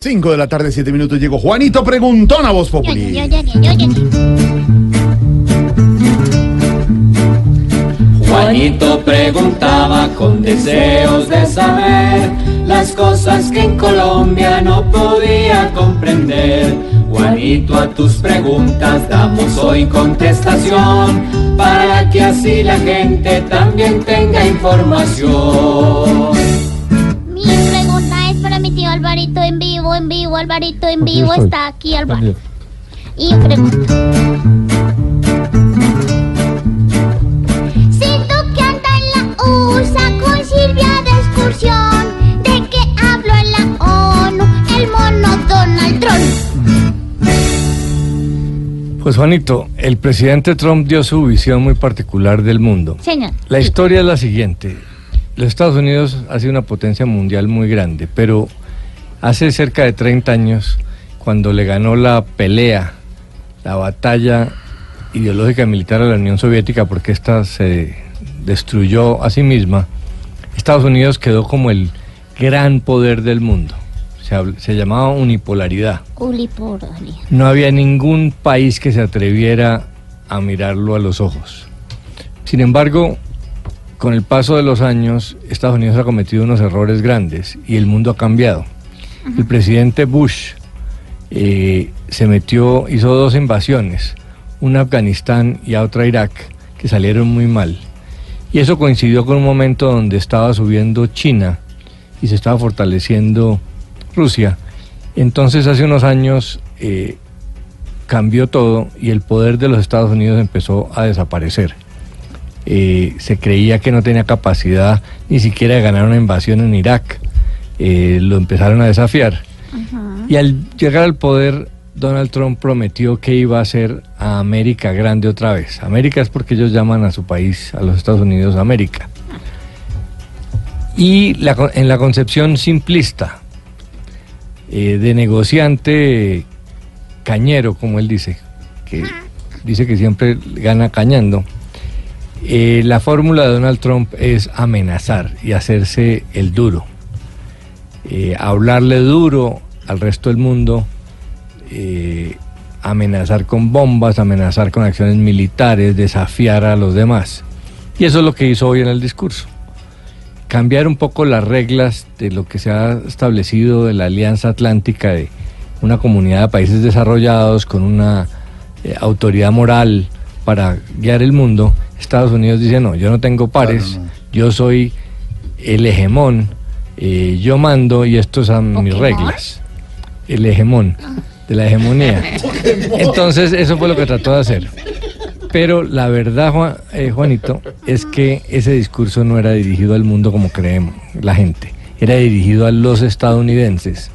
5 de la tarde, 7 minutos. Llegó Juanito Preguntón a Voz Populi. Juanito preguntaba con deseos de saber las cosas que en Colombia no podía comprender. Juanito, a tus preguntas damos hoy contestación para que así la gente también tenga información. En vivo, Alvarito en vivo, está aquí Alvarito. Y pregunta. Si tú que andas en la USA con Silvia de excursión, ¿de qué hablo en la ONU? El mono Donald Trump. Pues Juanito, el presidente Trump dio su visión muy particular del mundo. Señor. La historia es la siguiente. Los Estados Unidos ha sido una potencia mundial muy grande, pero hace cerca de 30 años, cuando le ganó la pelea, la batalla ideológica y militar a la Unión Soviética, porque ésta se destruyó a sí misma, Estados Unidos quedó como el gran poder del mundo. Se, llamaba unipolaridad. Uliporali. No había ningún país que se atreviera a mirarlo a los ojos. Sin embargo, con el paso de los años, Estados Unidos ha cometido unos errores grandes y el mundo ha cambiado. El presidente Bush eh, se metió, hizo dos invasiones, una a Afganistán y otra a Irak, que salieron muy mal. Y eso coincidió con un momento donde estaba subiendo China y se estaba fortaleciendo Rusia. Entonces hace unos años eh, cambió todo y el poder de los Estados Unidos empezó a desaparecer. Eh, se creía que no tenía capacidad ni siquiera de ganar una invasión en Irak. Eh, lo empezaron a desafiar. Y al llegar al poder, Donald Trump prometió que iba a hacer a América grande otra vez. América es porque ellos llaman a su país, a los Estados Unidos, América. Y la en la concepción simplista eh, de negociante cañero, como él dice, que dice que siempre gana cañando, eh, la fórmula de Donald Trump es amenazar y hacerse el duro. Eh, hablarle duro al resto del mundo, eh, amenazar con bombas, amenazar con acciones militares, desafiar a los demás. Y eso es lo que hizo hoy en el discurso. Cambiar un poco las reglas de lo que se ha establecido de la Alianza Atlántica de una comunidad de países desarrollados con una eh, autoridad moral para guiar el mundo. Estados Unidos dice, no, yo no tengo pares, yo soy el hegemón, eh, yo mando y estos son mis reglas. El hegemón, de la hegemonía. Entonces, eso fue lo que trató de hacer. Pero la verdad, Juan- eh, Juanito, es que ese discurso no era dirigido al mundo como creemos la gente, era dirigido a los estadounidenses,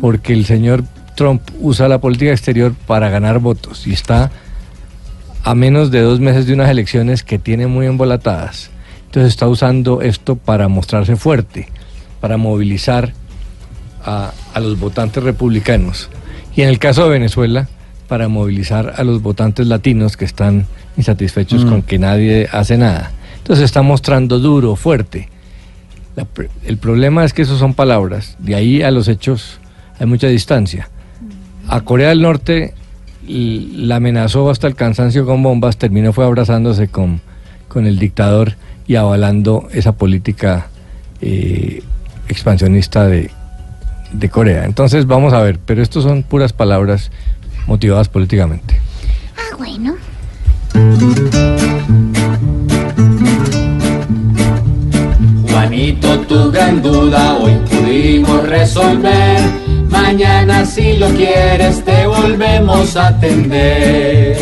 porque el señor Trump usa la política exterior para ganar votos y está a menos de dos meses de unas elecciones que tiene muy embolatadas. Entonces está usando esto para mostrarse fuerte, para movilizar a, a los votantes republicanos. Y en el caso de Venezuela, para movilizar a los votantes latinos que están insatisfechos con que nadie hace nada. Entonces está mostrando duro, fuerte. La el problema es que eso son palabras, de ahí a los hechos hay mucha distancia. A Corea del Norte la amenazó hasta el cansancio con bombas, terminó fue abrazándose con, con el dictador y avalando esa política eh, expansionista de, de Corea. Entonces vamos a ver, pero estos son puras palabras motivadas políticamente. Ah, bueno. Juanito, tu gran duda hoy pudimos resolver. Mañana si lo quieres te volvemos a atender.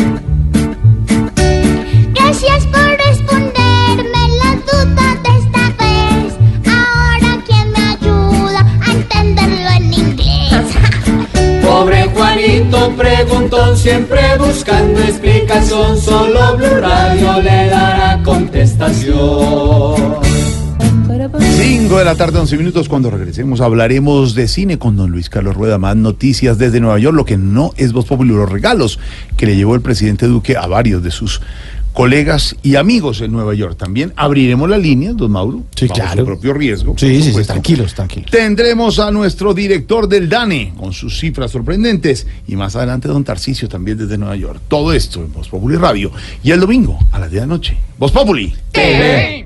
Pobre Juanito preguntó siempre buscando explicación, solo Blue Radio le dará contestación. 5 de la tarde, 11 minutos. Cuando regresemos, hablaremos de cine con don Luis Carlos Rueda. Más noticias desde Nueva York. Lo que no es Voz Popular, los regalos que le llevó el presidente Duque a varios de sus colegas y amigos en Nueva York. También abriremos la línea, don Mauro. Sí, bajo claro. su propio riesgo. Sí, sí, sí, tranquilos, tranquilos. Tendremos a nuestro director del DANE con sus cifras sorprendentes y más adelante don Tarcicio también desde Nueva York. Todo esto en Voz Populi Radio y el domingo a las 10 de la noche. Voz Populi. TV.